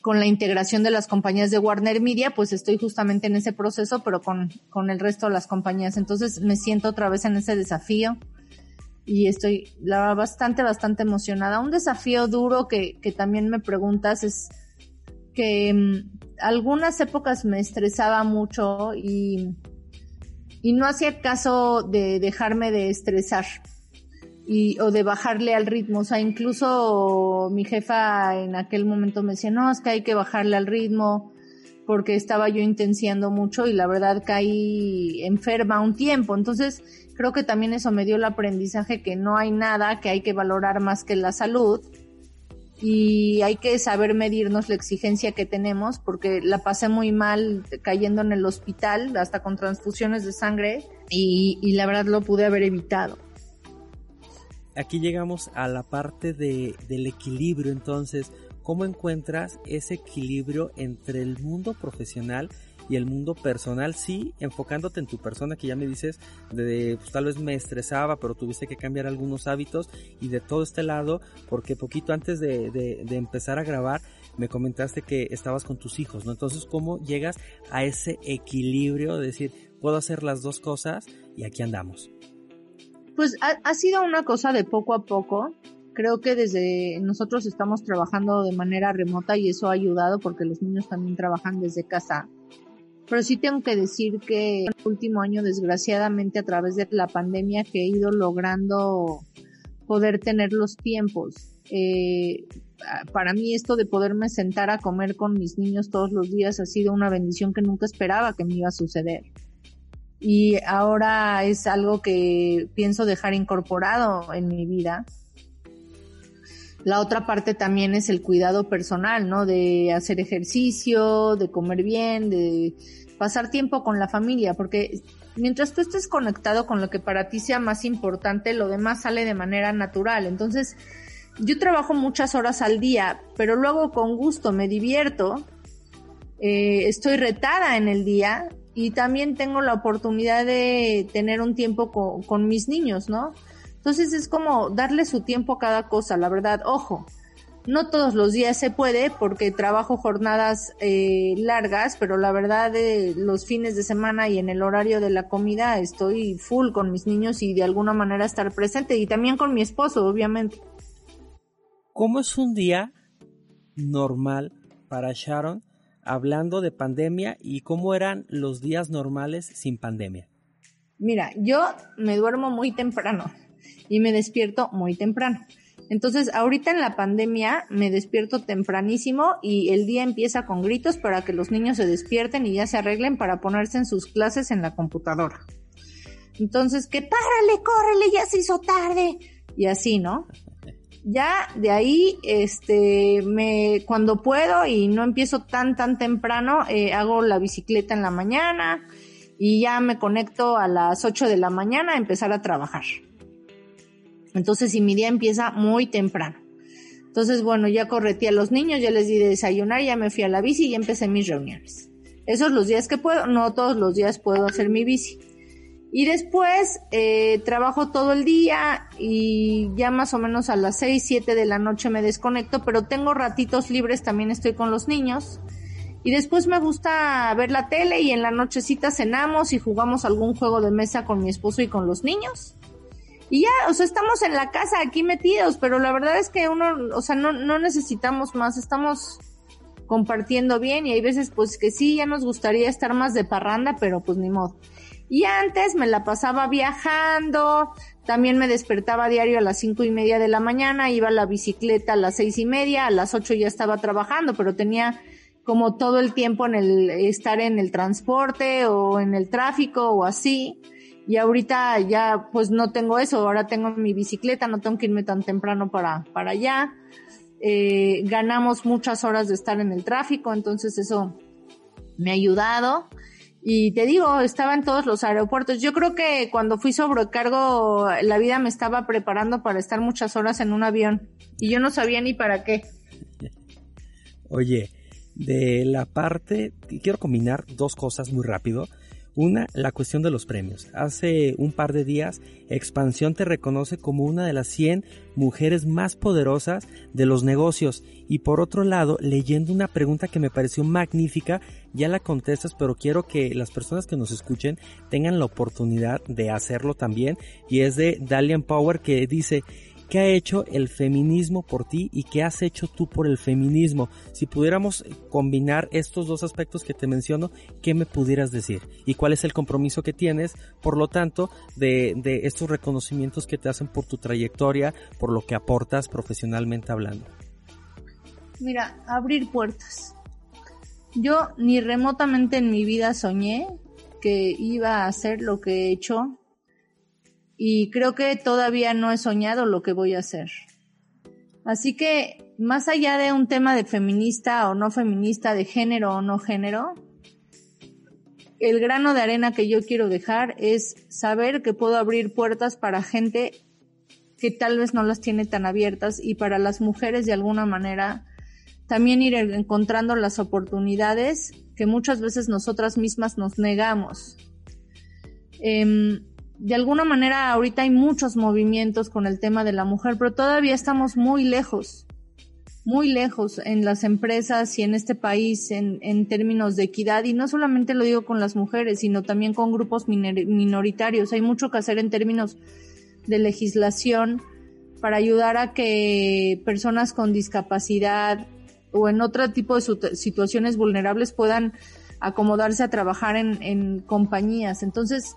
con la integración de las compañías de Warner Media, pues estoy justamente en ese proceso, pero con, con el resto de las compañías. Entonces me siento otra vez en ese desafío y estoy la bastante, bastante emocionada. Un desafío duro que, que también me preguntas es que mm, algunas épocas me estresaba mucho y, y no hacía caso de dejarme de estresar y, o de bajarle al ritmo. O sea, incluso mi jefa en aquel momento me decía, no, es que hay que bajarle al ritmo porque estaba yo intenciando mucho y la verdad caí enferma un tiempo. Entonces, creo que también eso me dio el aprendizaje que no hay nada que hay que valorar más que la salud y hay que saber medirnos la exigencia que tenemos porque la pasé muy mal cayendo en el hospital hasta con transfusiones de sangre y, y la verdad lo pude haber evitado aquí llegamos a la parte de, del equilibrio entonces cómo encuentras ese equilibrio entre el mundo profesional y el mundo personal, sí, enfocándote en tu persona que ya me dices, de pues, tal vez me estresaba, pero tuviste que cambiar algunos hábitos y de todo este lado, porque poquito antes de, de, de empezar a grabar, me comentaste que estabas con tus hijos, ¿no? Entonces, ¿cómo llegas a ese equilibrio de decir, puedo hacer las dos cosas y aquí andamos? Pues ha, sido una cosa de poco a poco. Creo que desde nosotros estamos trabajando de manera remota y eso ha ayudado porque los niños también trabajan desde casa. Pero sí tengo que decir que en el último año, desgraciadamente, a través de la pandemia, que he ido logrando poder tener los tiempos. Eh, para mí esto de poderme sentar a comer con mis niños todos los días ha sido una bendición que nunca esperaba que me iba a suceder y ahora es algo que pienso dejar incorporado en mi vida. La otra parte también es el cuidado personal, ¿no? De hacer ejercicio, de comer bien, de pasar tiempo con la familia, porque mientras tú estés conectado con lo que para ti sea más importante, lo demás sale de manera natural. Entonces, yo trabajo muchas horas al día, pero luego con gusto me divierto, eh, estoy retada en el día y también tengo la oportunidad de tener un tiempo con, mis niños, ¿no? Entonces es como darle su tiempo a cada cosa, la verdad, ojo, no todos los días se puede porque trabajo jornadas eh, largas, pero la verdad de los fines de semana y en el horario de la comida estoy full con mis niños y de alguna manera estar presente y también con mi esposo, obviamente. ¿Cómo es un día normal para Sharon hablando de pandemia y cómo eran los días normales sin pandemia. Mira, yo me duermo muy temprano y me despierto muy temprano. Entonces, ahorita en la pandemia me despierto tempranísimo y el día empieza con gritos para que los niños se despierten y ya se arreglen para ponerse en sus clases en la computadora. Entonces, que párale, córrele, ya se hizo tarde. Y así, ¿no? Ya de ahí, este, me, cuando puedo y no empiezo tan, tan temprano, eh, hago la bicicleta en la mañana y ya me conecto a las 8 de la mañana a empezar a trabajar. Entonces, si mi día empieza muy temprano. Entonces, bueno, ya corretí a los niños, ya les di de desayunar, ya me fui a la bici y empecé mis reuniones. Esos los días que puedo, no todos los días puedo hacer mi bici. Y después eh, trabajo todo el día y ya más o menos a las 6, 7 de la noche me desconecto, pero tengo ratitos libres, también estoy con los niños. Y después me gusta ver la tele y en la nochecita cenamos y jugamos algún juego de mesa con mi esposo y con los niños. Y ya, o sea, estamos en la casa aquí metidos, pero la verdad es que uno, o sea, no, no necesitamos más, estamos compartiendo bien y hay veces pues que sí, ya nos gustaría estar más de parranda, pero pues ni modo. Y antes me la pasaba viajando, también me despertaba diario a las cinco y media de la mañana, iba a la bicicleta a las seis y media, a las ocho ya estaba trabajando, pero tenía como todo el tiempo en el estar en el transporte o en el tráfico o así. Y ahorita ya pues no tengo eso, ahora tengo mi bicicleta, no tengo que irme tan temprano para, para allá. Eh, ganamos muchas horas de estar en el tráfico, entonces eso me ha ayudado. Y te digo, estaba en todos los aeropuertos. Yo creo que cuando fui sobrecargo, la vida me estaba preparando para estar muchas horas en un avión. Y yo no sabía ni para qué. Oye, de la parte, quiero combinar dos cosas muy rápido. Una, la cuestión de los premios. Hace un par de días, Expansión te reconoce como una de las 100 mujeres más poderosas de los negocios. Y por otro lado, leyendo una pregunta que me pareció magnífica, ya la contestas, pero quiero que las personas que nos escuchen tengan la oportunidad de hacerlo también. Y es de Dalian Power que dice, ¿Qué ha hecho el feminismo por ti y qué has hecho tú por el feminismo? Si pudiéramos combinar estos dos aspectos que te menciono, ¿qué me pudieras decir? ¿Y cuál es el compromiso que tienes, por lo tanto, de, de estos reconocimientos que te hacen por tu trayectoria, por lo que aportas profesionalmente hablando? Mira, abrir puertas. Yo ni remotamente en mi vida soñé que iba a hacer lo que he hecho y creo que todavía no he soñado lo que voy a hacer. Así que, más allá de un tema de feminista o no feminista, de género o no género, el grano de arena que yo quiero dejar es saber que puedo abrir puertas para gente que tal vez no las tiene tan abiertas y para las mujeres de alguna manera también ir encontrando las oportunidades que muchas veces nosotras mismas nos negamos. Em, de alguna manera ahorita hay muchos movimientos con el tema de la mujer, pero todavía estamos muy lejos, muy lejos en las empresas y en este país en, términos de equidad. Y no solamente lo digo con las mujeres, sino también con grupos minoritarios. Hay mucho que hacer en términos de legislación para ayudar a que personas con discapacidad o en otro tipo de situaciones vulnerables puedan acomodarse a trabajar en, en compañías. Entonces,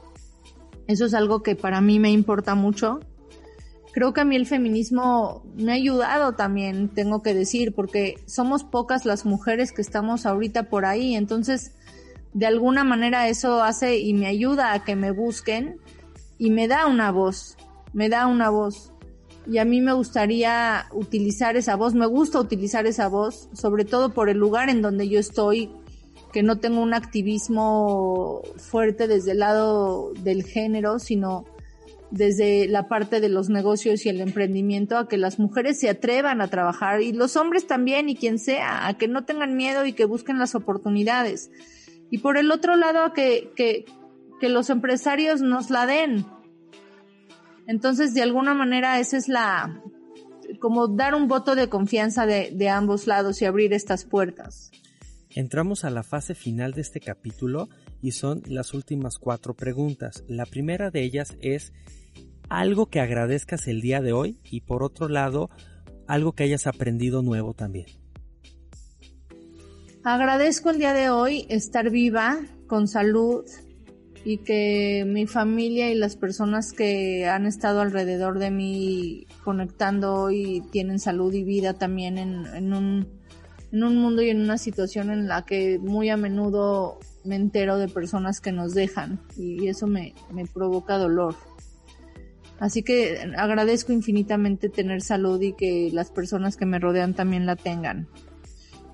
eso es algo que para mí me importa mucho. Creo que a mí el feminismo me ha ayudado también, tengo que decir, porque somos pocas las mujeres que estamos ahorita por ahí. Entonces, de alguna manera eso hace y me ayuda a que me busquen y me da una voz, me da una voz. Y a mí me gustaría utilizar esa voz, me gusta utilizar esa voz, sobre todo por el lugar en donde yo estoy, que no tengo un activismo fuerte desde el lado del género, sino desde la parte de los negocios y el emprendimiento, a que las mujeres se atrevan a trabajar y los hombres también y quien sea, a que no tengan miedo y que busquen las oportunidades. Y por el otro lado, a que, que, que los empresarios nos la den. Entonces, de alguna manera, esa es la, como dar un voto de confianza de, de ambos lados y abrir estas puertas. Entramos a la fase final de este capítulo y son las últimas cuatro preguntas. La primera de ellas es algo que agradezcas el día de hoy y por otro lado algo que hayas aprendido nuevo también. Agradezco el día de hoy estar viva, con salud y que mi familia y las personas que han estado alrededor de mí conectando hoy tienen salud y vida también en, en un en un mundo y en una situación en la que muy a menudo me entero de personas que nos dejan y eso me, me provoca dolor. Así que agradezco infinitamente tener salud y que las personas que me rodean también la tengan.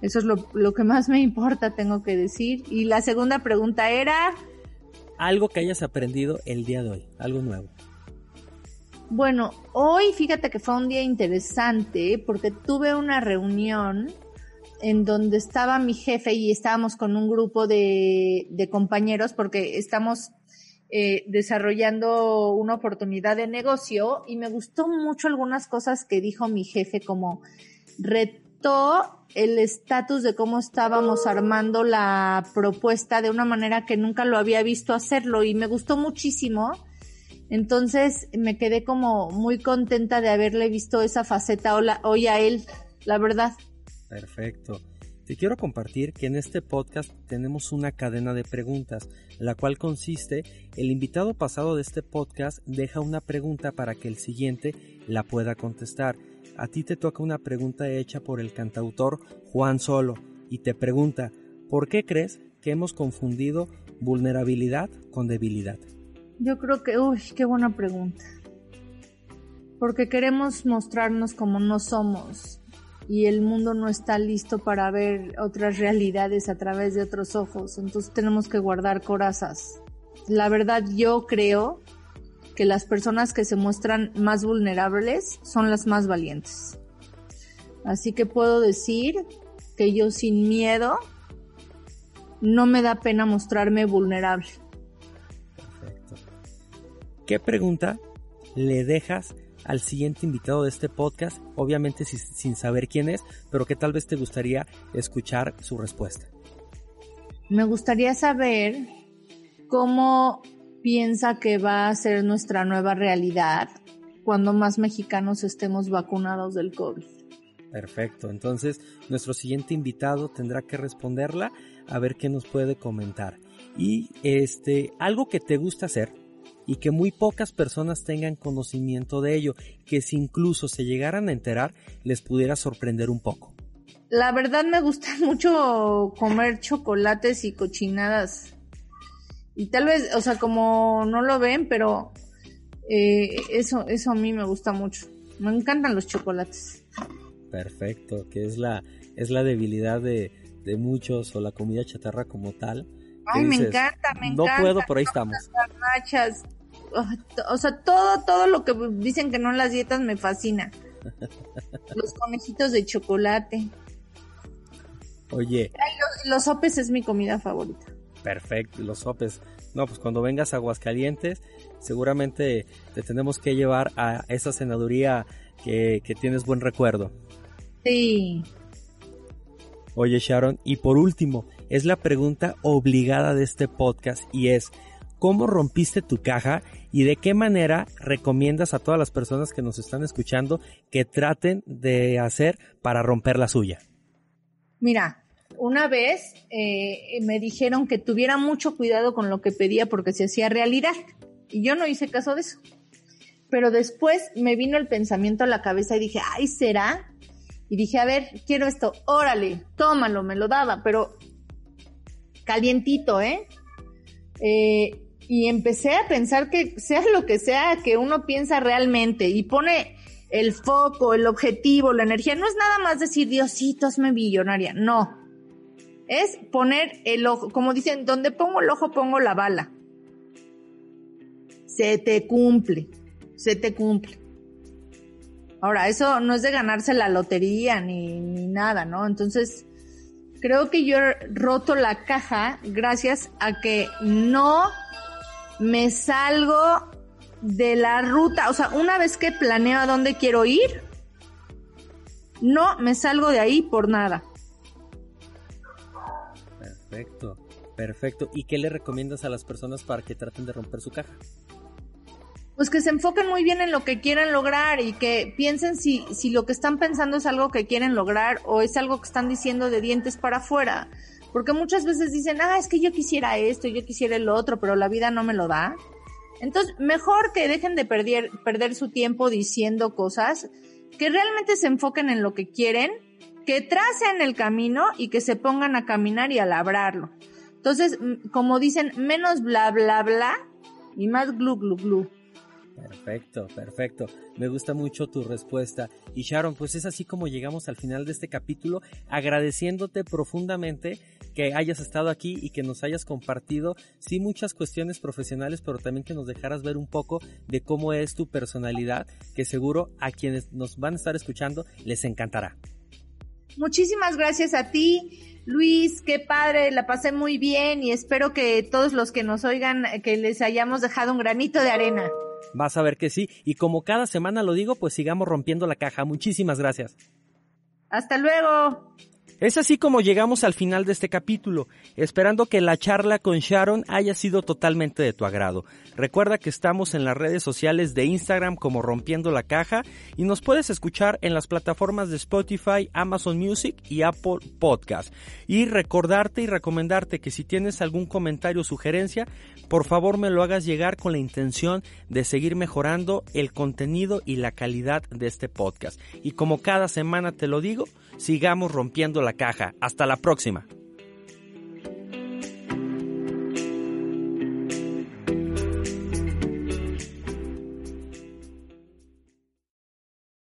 Eso es lo, lo que más me importa, tengo que decir. Y la segunda pregunta era... Algo que hayas aprendido el día de hoy, algo nuevo. Bueno, hoy fíjate que fue un día interesante porque tuve una reunión en donde estaba mi jefe y estábamos con un grupo de, de compañeros porque estamos eh, desarrollando una oportunidad de negocio y me gustó mucho algunas cosas que dijo mi jefe como retó el estatus de cómo estábamos armando la propuesta de una manera que nunca lo había visto hacerlo y me gustó muchísimo. Entonces me quedé como muy contenta de haberle visto esa faceta hoy a él, la verdad. Perfecto. Te quiero compartir que en este podcast tenemos una cadena de preguntas, la cual consiste, el invitado pasado de este podcast deja una pregunta para que el siguiente la pueda contestar. A ti te toca una pregunta hecha por el cantautor Juan Solo y te pregunta, ¿por qué crees que hemos confundido vulnerabilidad con debilidad? Yo creo que, uy, qué buena pregunta. Porque queremos mostrarnos como no somos y el mundo no está listo para ver otras realidades a través de otros ojos, entonces tenemos que guardar corazas. La verdad yo creo que las personas que se muestran más vulnerables son las más valientes. Así que puedo decir que yo sin miedo no me da pena mostrarme vulnerable. Perfecto. ¿Qué pregunta le dejas al siguiente invitado de este podcast, obviamente sin saber quién es, pero que tal vez te gustaría escuchar su respuesta. Me gustaría saber cómo piensa que va a ser nuestra nueva realidad cuando más mexicanos estemos vacunados del COVID. Perfecto, entonces nuestro siguiente invitado tendrá que responderla a ver qué nos puede comentar. Y este, algo que te gusta hacer, y que muy pocas personas tengan conocimiento de ello, que si incluso se llegaran a enterar les pudiera sorprender un poco. La verdad me gusta <laughs> mucho comer chocolates y cochinadas. Y tal vez, o sea, como no lo ven, pero eh, eso, eso a mí me gusta mucho. Me encantan los chocolates. Perfecto, que es la, es la debilidad de, de muchos o la comida chatarra como tal. Ay, me encanta, me encanta. No puedo, pero ahí estamos. Las o sea, todo, todo lo que dicen que no las dietas me fascina. Los conejitos de chocolate. Oye. los, sopes es mi comida favorita. Perfecto, los sopes. No, pues cuando vengas a Aguascalientes, seguramente te tenemos que llevar a esa senaduría que, que tienes buen recuerdo. Sí. Oye, Sharon, y por último, es la pregunta obligada de este podcast y es, cómo rompiste tu caja y de qué manera recomiendas a todas las personas que nos están escuchando que traten de hacer para romper la suya. Mira, una vez eh, me dijeron que tuviera mucho cuidado con lo que pedía porque se hacía realidad y yo no hice caso de eso. Pero después me vino el pensamiento a la cabeza y dije, ay, ¿será? Y dije, a ver, quiero esto, órale, tómalo, me lo daba, pero calientito, ¿eh? eh y empecé a pensar que sea lo que sea que uno piensa realmente y pone el foco, el objetivo, la energía, no es nada más decir, Diosito, hazme billonaria, no. Es poner el ojo, como dicen, donde pongo el ojo pongo la bala. Se te cumple, se te cumple. Ahora, eso no es de ganarse la lotería ni, ni nada, ¿no? Entonces, creo que yo he roto la caja gracias a que no me salgo de la ruta, o sea, una vez que planeo a dónde quiero ir, no me salgo de ahí por nada. Perfecto, perfecto. ¿Y qué le recomiendas a las personas para que traten de romper su caja? Pues que se enfoquen muy bien en lo que quieren lograr y que piensen si, si lo que están pensando es algo que quieren lograr o es algo que están diciendo de dientes para afuera. Porque muchas veces dicen, ah, es que yo quisiera esto, yo quisiera el otro, pero la vida no me lo da. Entonces, mejor que dejen de perder, perder su tiempo diciendo cosas, que realmente se enfoquen en lo que quieren, que tracen el camino y que se pongan a caminar y a labrarlo. Entonces, como dicen, menos bla bla bla y más glu glu glu. Perfecto, perfecto. Me gusta mucho tu respuesta. Y Sharon, pues es así como llegamos al final de este capítulo, agradeciéndote profundamente que hayas estado aquí y que nos hayas compartido, sí, muchas cuestiones profesionales, pero también que nos dejaras ver un poco de cómo es tu personalidad, que seguro a quienes nos van a estar escuchando les encantará. Muchísimas gracias a ti, Luis, qué padre, la pasé muy bien y espero que todos los que nos oigan, que les hayamos dejado un granito de arena. Vas a ver que sí, y como cada semana lo digo, pues sigamos rompiendo la caja. Muchísimas gracias. Hasta luego. Es así como llegamos al final de este capítulo, esperando que la charla con Sharon haya sido totalmente de tu agrado. Recuerda que estamos en las redes sociales de Instagram como Rompiendo la Caja y nos puedes escuchar en las plataformas de Spotify, Amazon Music y Apple Podcast. Y recordarte y recomendarte que si tienes algún comentario o sugerencia, por favor me lo hagas llegar con la intención de seguir mejorando el contenido y la calidad de este podcast. Y como cada semana te lo digo, sigamos rompiendo la caja. Hasta la próxima.